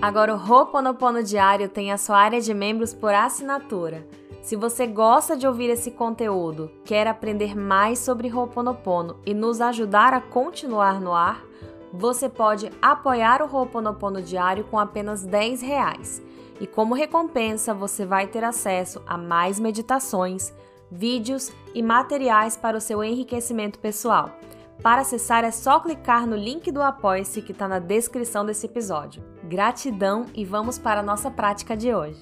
Agora o Ho'oponopono Diário tem a sua área de membros por assinatura. Se você gosta de ouvir esse conteúdo, quer aprender mais sobre Ho'oponopono e nos ajudar a continuar no ar, você pode apoiar o Ho'oponopono Diário com apenas 10 reais. E como recompensa, você vai ter acesso a mais meditações, vídeos e materiais para o seu enriquecimento pessoal. Para acessar é só clicar no link do Apoia-se que está na descrição desse episódio. Gratidão e vamos para a nossa prática de hoje.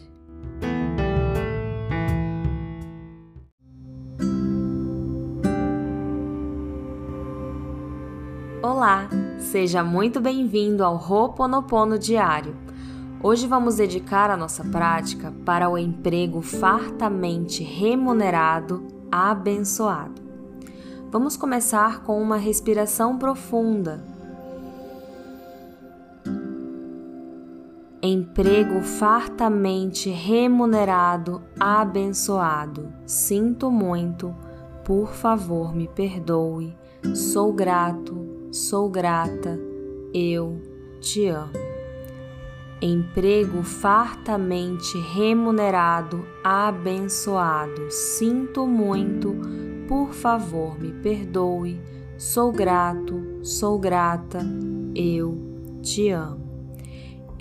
Olá, seja muito bem-vindo ao Ho'oponopono Diário. Hoje vamos dedicar a nossa prática para o emprego fartamente remunerado, abençoado. Vamos começar com uma respiração profunda. Emprego fartamente remunerado, abençoado. Sinto muito, por favor me perdoe. Sou grato, sou grata, eu te amo. Emprego fartamente remunerado, abençoado. Sinto muito, por favor me perdoe. Sou grato, sou grata, eu te amo.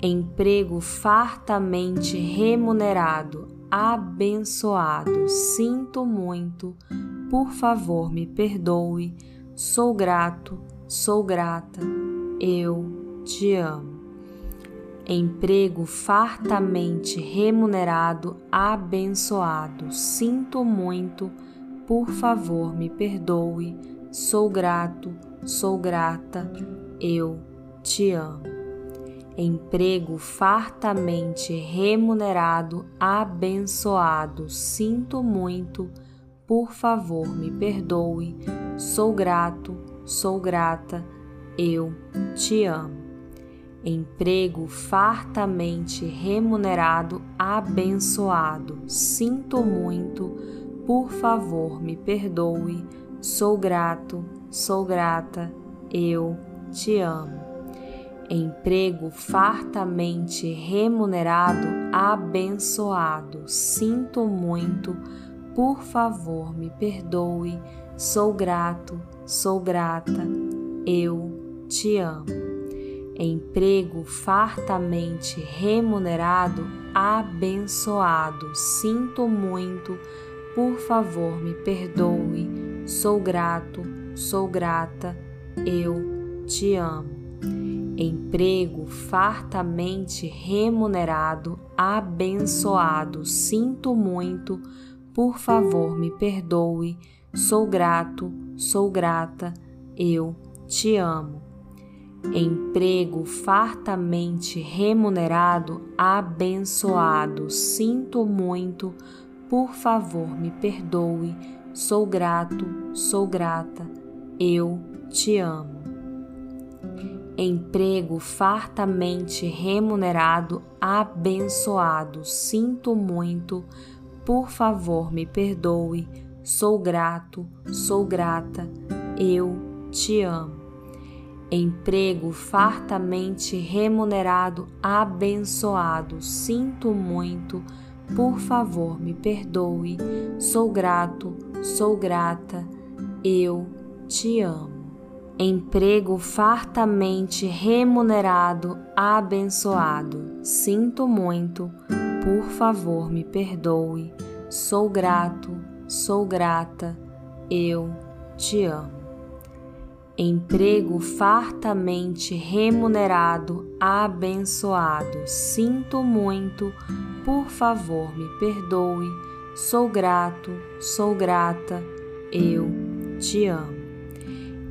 Emprego fartamente remunerado, abençoado. Sinto muito, por favor me perdoe. Sou grato, sou grata, eu te amo. Emprego fartamente remunerado, abençoado. Sinto muito, por favor me perdoe. Sou grato, sou grata, eu te amo. Emprego fartamente remunerado, abençoado. Sinto muito, por favor me perdoe. Sou grato, sou grata, eu te amo. Emprego fartamente remunerado, abençoado. Sinto muito, por favor, me perdoe. Sou grato, sou grata, eu te amo. Emprego fartamente remunerado, abençoado. Sinto muito, por favor, me perdoe. Sou grato, sou grata, eu te amo. Emprego fartamente remunerado, abençoado. Sinto muito, por favor, me perdoe. Sou grato, sou grata, eu te amo. Emprego fartamente remunerado, abençoado. Sinto muito, por favor, me perdoe. Sou grato, sou grata, eu te amo. Emprego fartamente remunerado, abençoado. Sinto muito, por favor, me perdoe. Sou grato, sou grata, eu te amo. Emprego fartamente remunerado, abençoado. Sinto muito, por favor, me perdoe sou grato, sou grata, eu te amo. Emprego fartamente remunerado, abençoado, sinto muito, por favor me perdoe, sou grato, sou grata, eu te amo. Emprego fartamente remunerado, abençoado, sinto muito, por favor me perdoe, sou grato, sou grata, eu te amo. Emprego fartamente remunerado, abençoado, sinto muito, por favor me perdoe, sou grato, sou grata, eu te amo.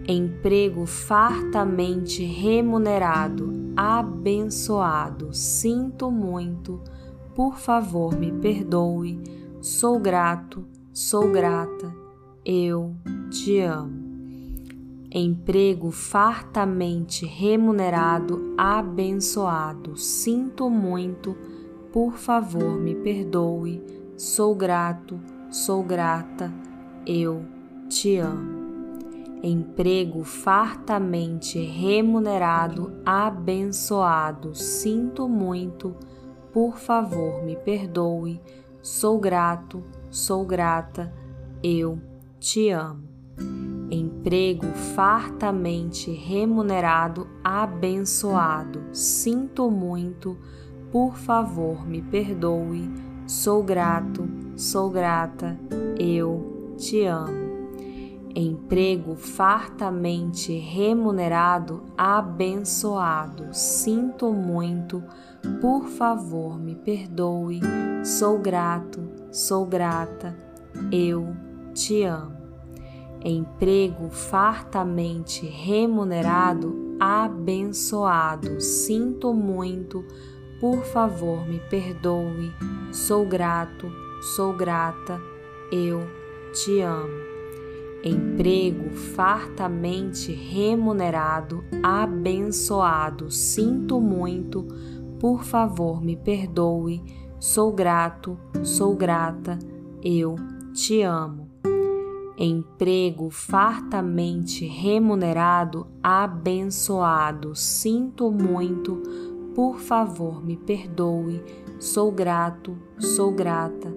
Emprego fartamente remunerado, abençoado, sinto muito, por favor me perdoe, sou grato, sou grata, eu te amo. Emprego fartamente remunerado, abençoado, sinto muito, por favor me perdoe, sou grato, sou grata, eu te amo. emprego fartamente remunerado, abençoado. Sinto muito, por favor, me perdoe. Sou grato, sou grata, eu te amo. Emprego fartamente remunerado, abençoado. Sinto muito, por favor, me perdoe. Sou grato, sou grata, eu te amo emprego fartamente remunerado, abençoado. Sinto muito, por favor, me perdoe. Sou grato, sou grata, eu te amo. Emprego fartamente remunerado, abençoado. Sinto muito, por favor, me perdoe. Sou grato, sou grata, eu te amo emprego fartamente remunerado, abençoado. Sinto muito, por favor, me perdoe. Sou grato, sou grata, eu te amo. Emprego fartamente remunerado, abençoado. Sinto muito, por favor, me perdoe. Sou grato, sou grata,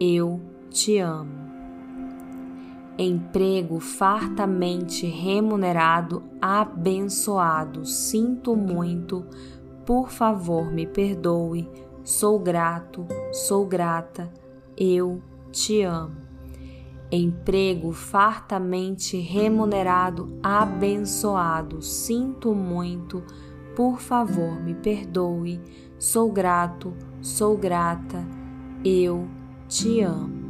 eu te amo emprego fartamente remunerado, abençoado. Sinto muito, por favor, me perdoe. Sou grato, sou grata, eu te amo. Emprego fartamente remunerado, abençoado. Sinto muito, por favor, me perdoe. Sou grato, sou grata, eu te amo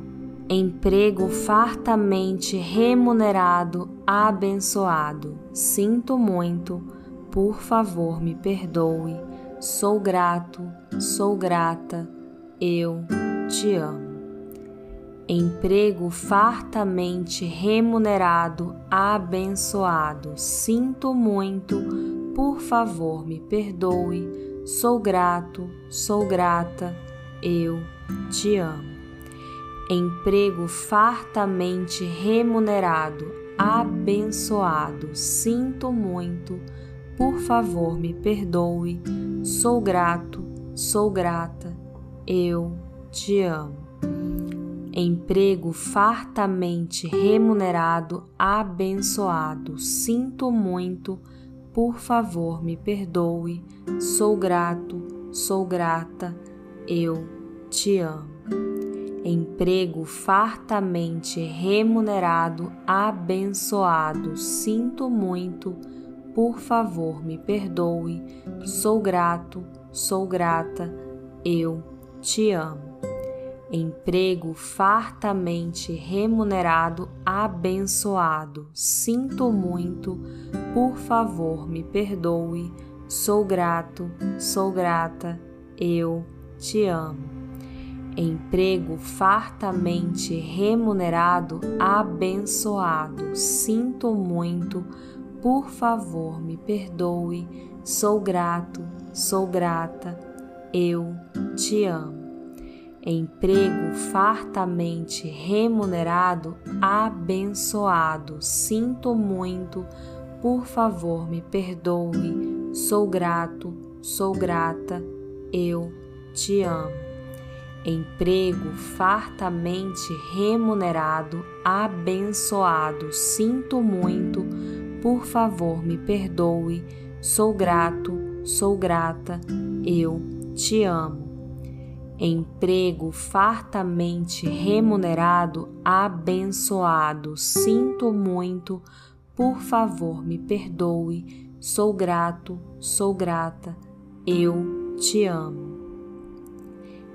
emprego fartamente remunerado, abençoado. Sinto muito, por favor, me perdoe. Sou grato, sou grata, eu te amo. Emprego fartamente remunerado, abençoado. Sinto muito, por favor, me perdoe. Sou grato, sou grata, eu te amo emprego fartamente remunerado, abençoado. Sinto muito, por favor, me perdoe. Sou grato, sou grata, eu te amo. Emprego fartamente remunerado, abençoado. Sinto muito, por favor, me perdoe. Sou grato, sou grata, eu te amo emprego fartamente remunerado, abençoado. Sinto muito, por favor, me perdoe. Sou grato, sou grata, eu te amo. Emprego fartamente remunerado, abençoado. Sinto muito, por favor, me perdoe. Sou grato, sou grata, eu te amo emprego fartamente remunerado, abençoado. Sinto muito, por favor, me perdoe. Sou grato, sou grata, eu te amo. Emprego fartamente remunerado, abençoado. Sinto muito, por favor, me perdoe. Sou grato, sou grata, eu te amo emprego fartamente remunerado, abençoado. Sinto muito, por favor, me perdoe. Sou grato, sou grata, eu te amo. Emprego fartamente remunerado, abençoado. Sinto muito, por favor, me perdoe. Sou grato, sou grata, eu te amo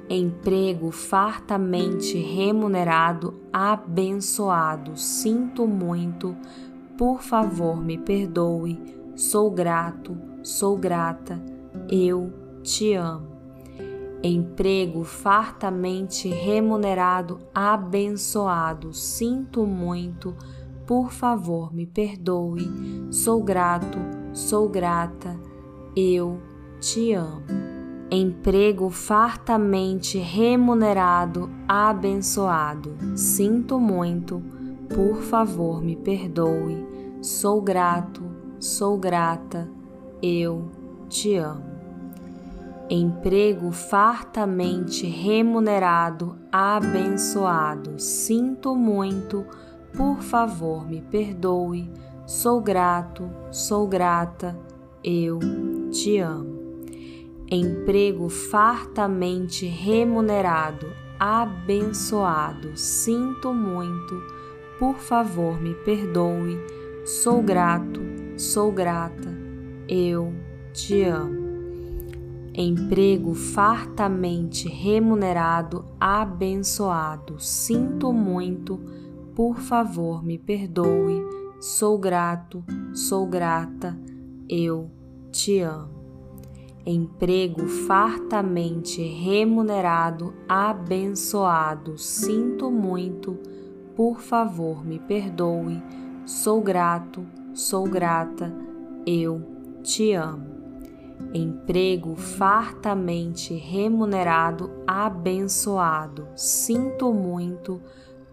emprego fartamente remunerado, abençoado. Sinto muito, por favor, me perdoe. Sou grato, sou grata, eu te amo. Emprego fartamente remunerado, abençoado. Sinto muito, por favor, me perdoe. Sou grato, sou grata, eu te amo emprego fartamente remunerado, abençoado. Sinto muito, por favor, me perdoe. sou grato, sou grata, eu te amo. Emprego fartamente remunerado, abençoado, sinto muito, por favor me perdoe, sou grato, sou grata, eu te amo. Emprego fartamente remunerado, abençoado, sinto muito, por favor me perdoe, sou grato, sou grata, eu te amo. Emprego fartamente remunerado, abençoado, sinto muito, por favor me perdoe, sou grato, sou grata, eu te amo. Emprego fartamente remunerado, abençoado, sinto muito, por favor me perdoe, sou grato, sou grata, eu te amo. Emprego fartamente remunerado, abençoado, sinto muito,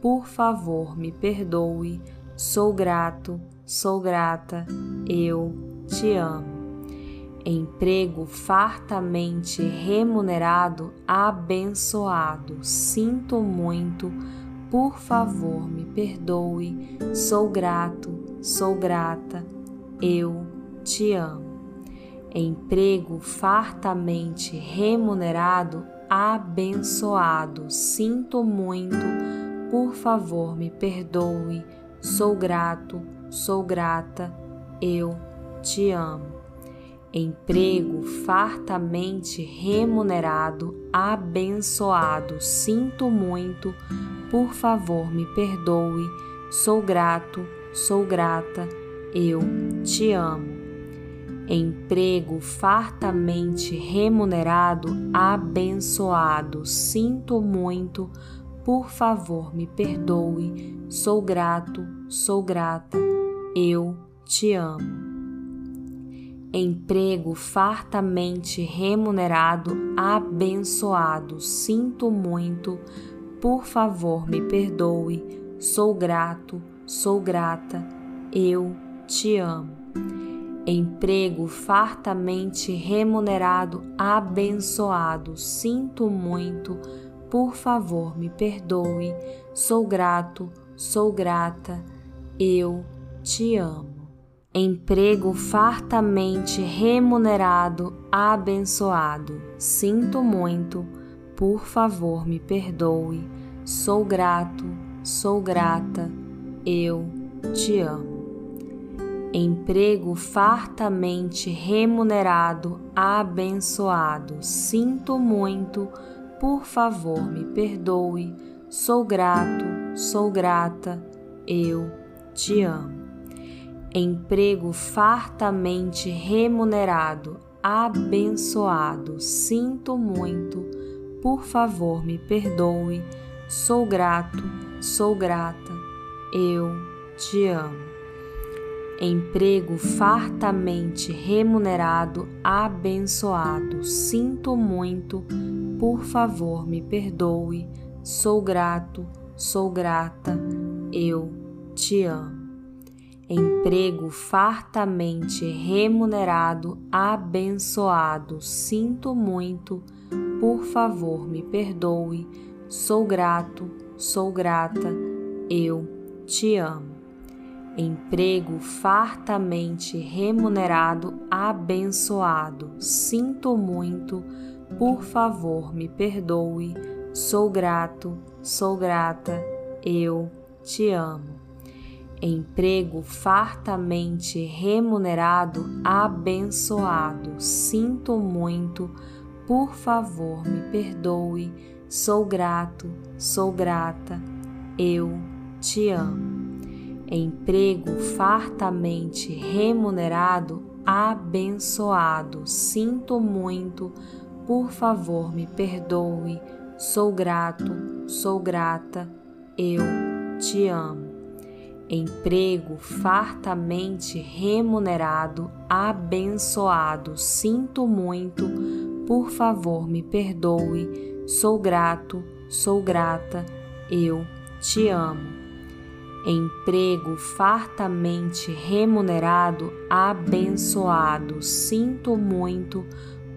por favor me perdoe, sou grato, sou grata, eu te amo emprego fartamente remunerado, abençoado. Sinto muito, por favor, me perdoe. Sou grato, sou grata. Eu te amo. Emprego fartamente remunerado, abençoado. Sinto muito, por favor, me perdoe. Sou grato, sou grata. Eu te amo emprego fartamente remunerado, abençoado. Sinto muito, por favor, me perdoe. Sou grato, sou grata, eu te amo. Emprego fartamente remunerado, abençoado. Sinto muito, por favor, me perdoe. Sou grato, sou grata, eu te amo emprego fartamente remunerado, abençoado. Sinto muito, por favor, me perdoe. Sou grato, sou grata, eu te amo. Emprego fartamente remunerado, abençoado. Sinto muito, por favor, me perdoe. Sou grato, sou grata, eu te amo emprego fartamente remunerado, abençoado. Sinto muito, por favor me perdoe. Sou grato, sou grata, eu te amo. Emprego fartamente remunerado, abençoado. Sinto muito, por favor me perdoe. Sou grato, sou grata, eu te amo emprego fartamente remunerado, abençoado. Sinto muito, por favor, me perdoe. Sou grato, sou grata, eu te amo. Emprego fartamente remunerado, abençoado. Sinto muito, por favor, me perdoe. Sou grato, sou grata, eu te amo emprego fartamente remunerado, abençoado. Sinto muito, por favor, me perdoe. Sou grato, sou grata, eu te amo. Emprego fartamente remunerado, abençoado. Sinto muito, por favor, me perdoe. Sou grato, sou grata, eu te amo emprego fartamente remunerado, abençoado. Sinto muito, por favor, me perdoe. Sou grato, sou grata, eu te amo. Emprego fartamente remunerado, abençoado. Sinto muito, por favor, me perdoe. Sou grato, sou grata, eu te amo emprego fartamente remunerado, abençoado. Sinto muito, por favor, me perdoe. Sou grato, sou grata, eu te amo. Emprego fartamente remunerado, abençoado. Sinto muito,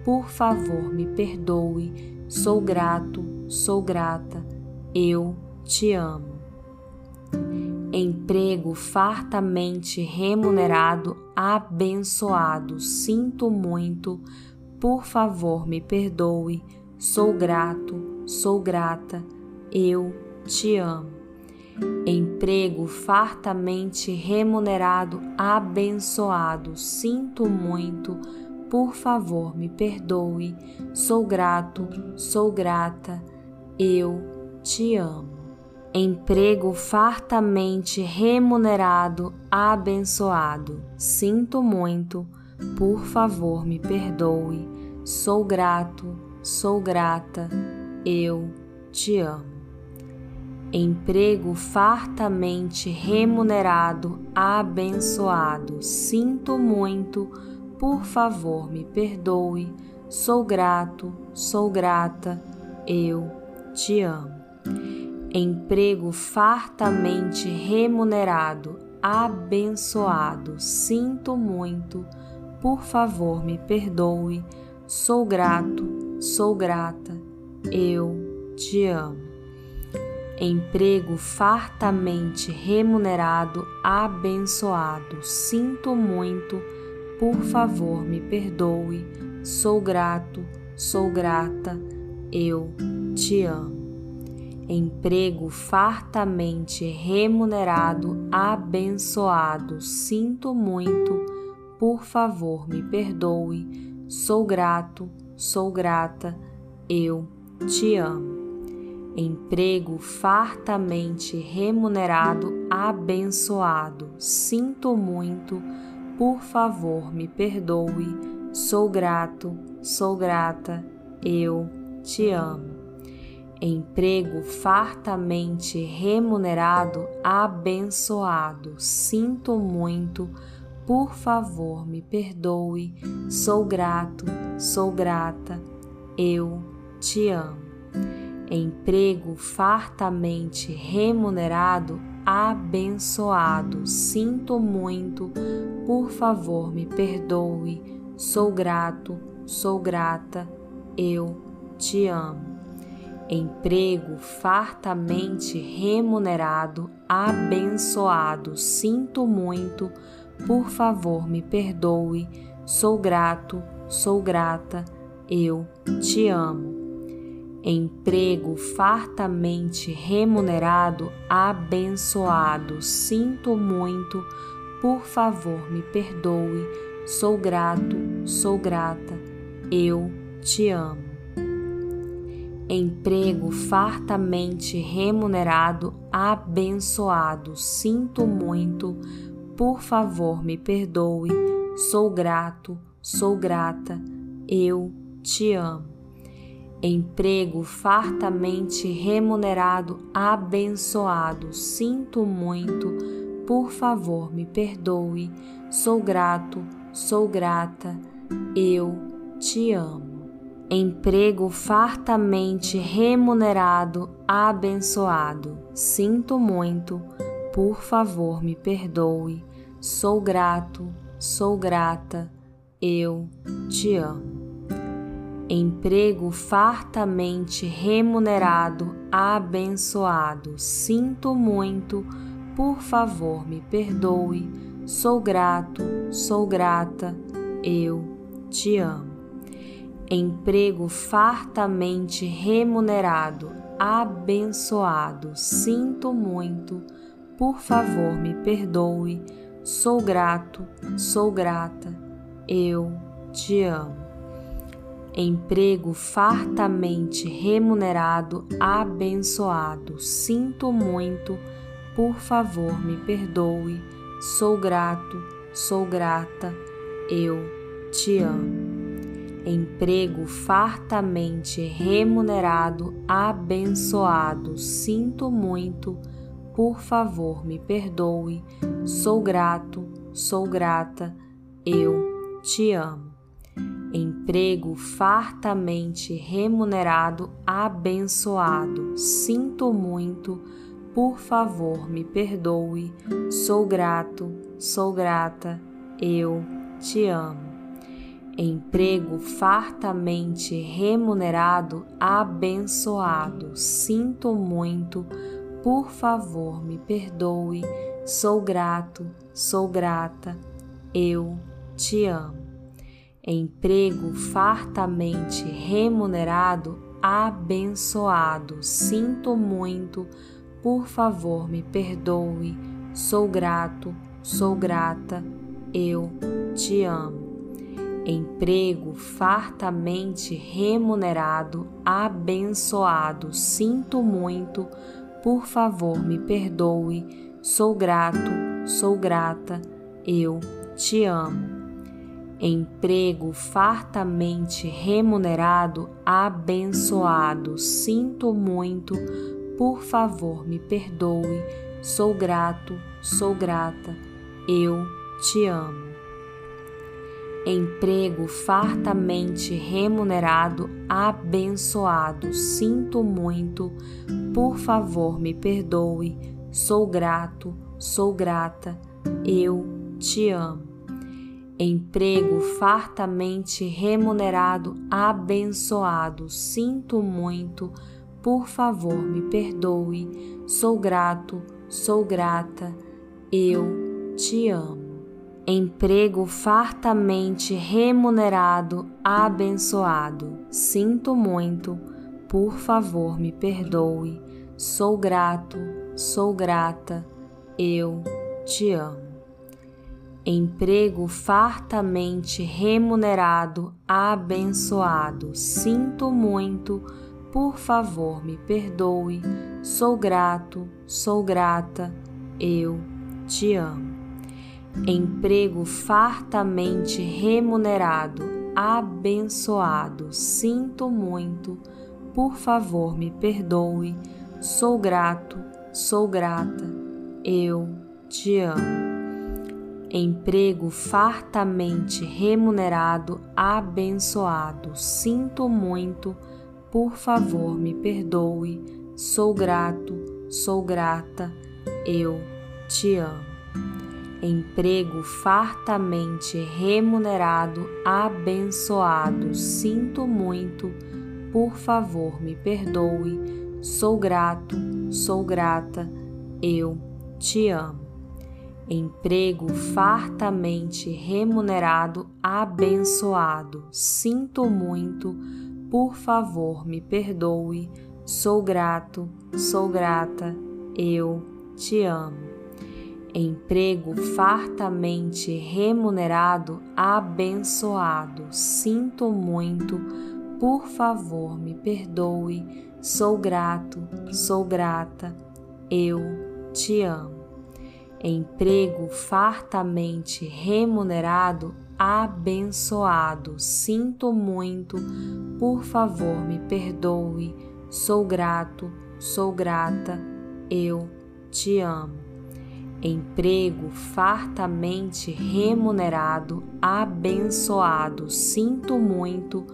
por favor, me perdoe. Sou grato, sou grata. Eu te amo. Emprego fartamente remunerado, abençoado. Sinto muito, por favor, me perdoe. Sou grato, sou grata. Eu te amo emprego fartamente remunerado, abençoado. Sinto muito, por favor, me perdoe. Sou grato, sou grata. Eu te amo. Emprego fartamente remunerado, abençoado. Sinto muito, por favor, me perdoe. Sou grato, sou grata. Eu te amo emprego fartamente remunerado, abençoado. Sinto muito, por favor, me perdoe. Sou grato, sou grata, eu te amo. Emprego fartamente remunerado, abençoado. Sinto muito, por favor, me perdoe. Sou grato, sou grata, eu te amo emprego fartamente remunerado, abençoado. Sinto muito, por favor, me perdoe. Sou grato, sou grata, eu te amo. Emprego fartamente remunerado, abençoado. Sinto muito, por favor, me perdoe. Sou grato, sou grata, eu te amo emprego fartamente remunerado, abençoado. Sinto muito, por favor, me perdoe. Sou grato, sou grata, eu te amo. Emprego fartamente remunerado, abençoado. Sinto muito, por favor, me perdoe. Sou grato, sou grata, eu te amo emprego fartamente remunerado, abençoado. Sinto muito, por favor, me perdoe. Sou grato, sou grata, eu te amo. Emprego fartamente remunerado, abençoado. Sinto muito, por favor, me perdoe. Sou grato, sou grata, eu te amo emprego fartamente remunerado, abençoado. Sinto muito, por favor, me perdoe. Sou grato, sou grata. Eu te amo. Emprego fartamente remunerado, abençoado. Sinto muito, por favor, me perdoe. Sou grato, sou grata. Eu te amo emprego fartamente remunerado, abençoado. Sinto muito, por favor, me perdoe. Sou grato, sou grata, eu te amo. Emprego fartamente remunerado, abençoado. Sinto muito, por favor, me perdoe. Sou grato, sou grata, eu te amo emprego fartamente remunerado, abençoado. Sinto muito, por favor, me perdoe. Sou grato, sou grata, eu te amo. Emprego fartamente remunerado, abençoado. Sinto muito, por favor, me perdoe. Sou grato, sou grata, eu te amo emprego fartamente remunerado, abençoado. Sinto muito, por favor, me perdoe. Sou grato, sou grata, eu te amo. Emprego fartamente remunerado, abençoado. Sinto muito, por favor, me perdoe. Sou grato, sou grata, eu te amo emprego fartamente remunerado, abençoado. Sinto muito, por favor, me perdoe. Sou grato, sou grata, eu te amo. Emprego fartamente remunerado, abençoado. Sinto muito, por favor, me perdoe. Sou grato, sou grata, eu te amo. Emprego fartamente remunerado, abençoado. Sinto muito, por favor, me perdoe. Sou grato, sou grata, eu te amo. Emprego fartamente remunerado, abençoado. Sinto muito, por favor, me perdoe. Sou grato, sou grata, eu te amo emprego fartamente remunerado, abençoado. Sinto muito, por favor, me perdoe. Sou grato, sou grata. Eu te amo. Emprego fartamente remunerado, abençoado. Sinto muito, por favor, me perdoe. Sou grato, sou grata. Eu te amo emprego fartamente remunerado, abençoado. Sinto muito, por favor, me perdoe. Sou grato, sou grata, eu te amo. Emprego fartamente remunerado, abençoado. Sinto muito, por favor, me perdoe. Sou grato, sou grata, eu te amo emprego fartamente remunerado, abençoado. Sinto muito, por favor, me perdoe. Sou grato, sou grata, eu te amo. Emprego fartamente remunerado, abençoado. Sinto muito, por favor, me perdoe. Sou grato, sou grata, eu te amo emprego fartamente remunerado, abençoado. Sinto muito, por favor, me perdoe. Sou grato, sou grata, eu te amo. Emprego fartamente remunerado, abençoado. Sinto muito, por favor, me perdoe. Sou grato, sou grata, eu te amo emprego fartamente remunerado, abençoado. Sinto muito, por favor, me perdoe. Sou grato, sou grata, eu te amo. Emprego fartamente remunerado, abençoado. Sinto muito, por favor, me perdoe. Sou grato, sou grata, eu te amo emprego fartamente remunerado, abençoado. Sinto muito, por favor, me perdoe. Sou grato, sou grata, eu te amo. Emprego fartamente remunerado, abençoado. Sinto muito,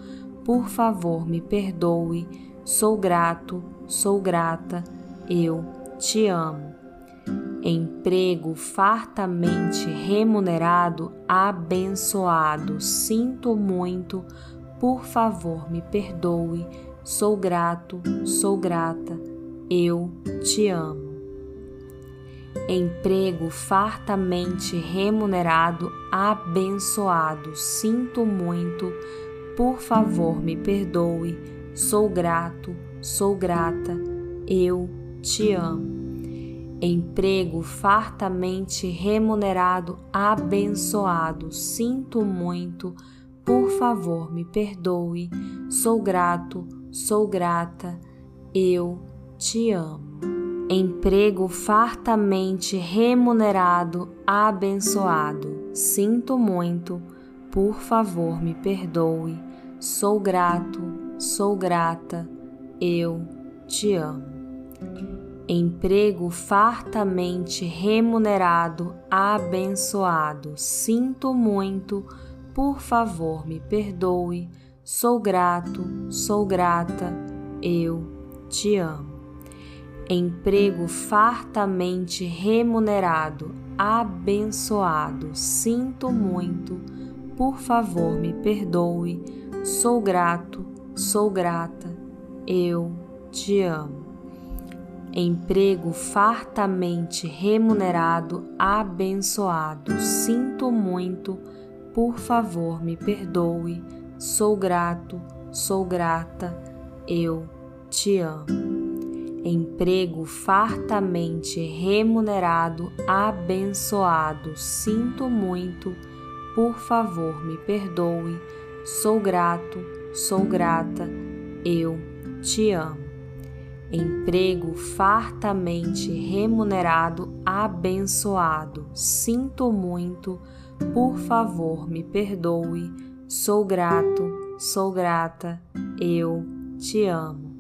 por favor, me perdoe. Sou grato, sou grata, eu te amo emprego fartamente remunerado, abençoado. Sinto muito, por favor, me perdoe. Sou grato, sou grata, eu te amo. Emprego fartamente remunerado, abençoado. Sinto muito, por favor, me perdoe. Sou grato, sou grata, eu te amo emprego fartamente remunerado, abençoado. Sinto muito, por favor, me perdoe. Sou grato, sou grata, eu te amo. Emprego fartamente remunerado, abençoado. Sinto muito, por favor, me perdoe. Sou grato, sou grata, eu te amo emprego fartamente remunerado, abençoado. Sinto muito, por favor, me perdoe. Sou grato, sou grata, eu te amo. emprego fartamente remunerado, abençoado. Sinto muito, por favor, me perdoe. Sou grato, sou grata. Eu te amo. Emprego fartamente remunerado, abençoado. Sinto muito, por favor, me perdoe. Sou grato, sou grata. Eu te amo emprego fartamente remunerado, abençoado. Sinto muito, por favor, me perdoe. Sou grato, sou grata, eu te amo. Emprego fartamente remunerado, abençoado. Sinto muito, por favor, me perdoe. Sou grato, sou grata, eu te amo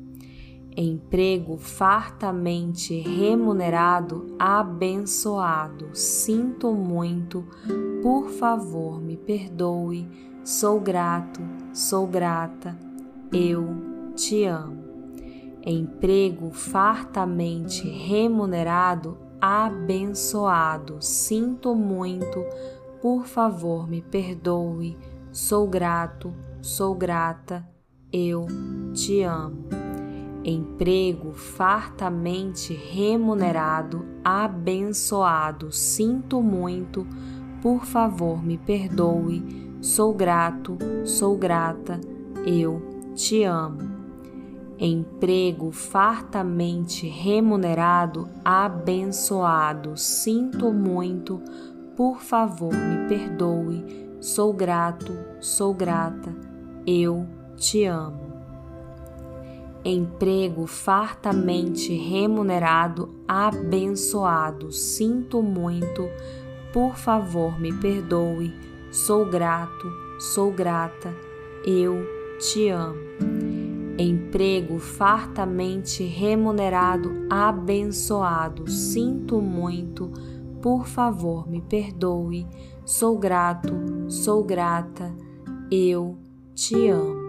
emprego fartamente remunerado, abençoado. Sinto muito, por favor, me perdoe. Sou grato, sou grata. Eu te amo. Emprego fartamente remunerado, abençoado. Sinto muito, por favor, me perdoe. Sou grato, sou grata. Eu te amo emprego fartamente remunerado, abençoado. Sinto muito, por favor, me perdoe. Sou grato, sou grata, eu te amo. Emprego fartamente remunerado, abençoado. Sinto muito, por favor, me perdoe. Sou grato, sou grata, eu te amo emprego fartamente remunerado, abençoado. Sinto muito, por favor, me perdoe. Sou grato, sou grata, eu te amo. Emprego fartamente remunerado, abençoado. Sinto muito, por favor, me perdoe. Sou grato, sou grata, eu te amo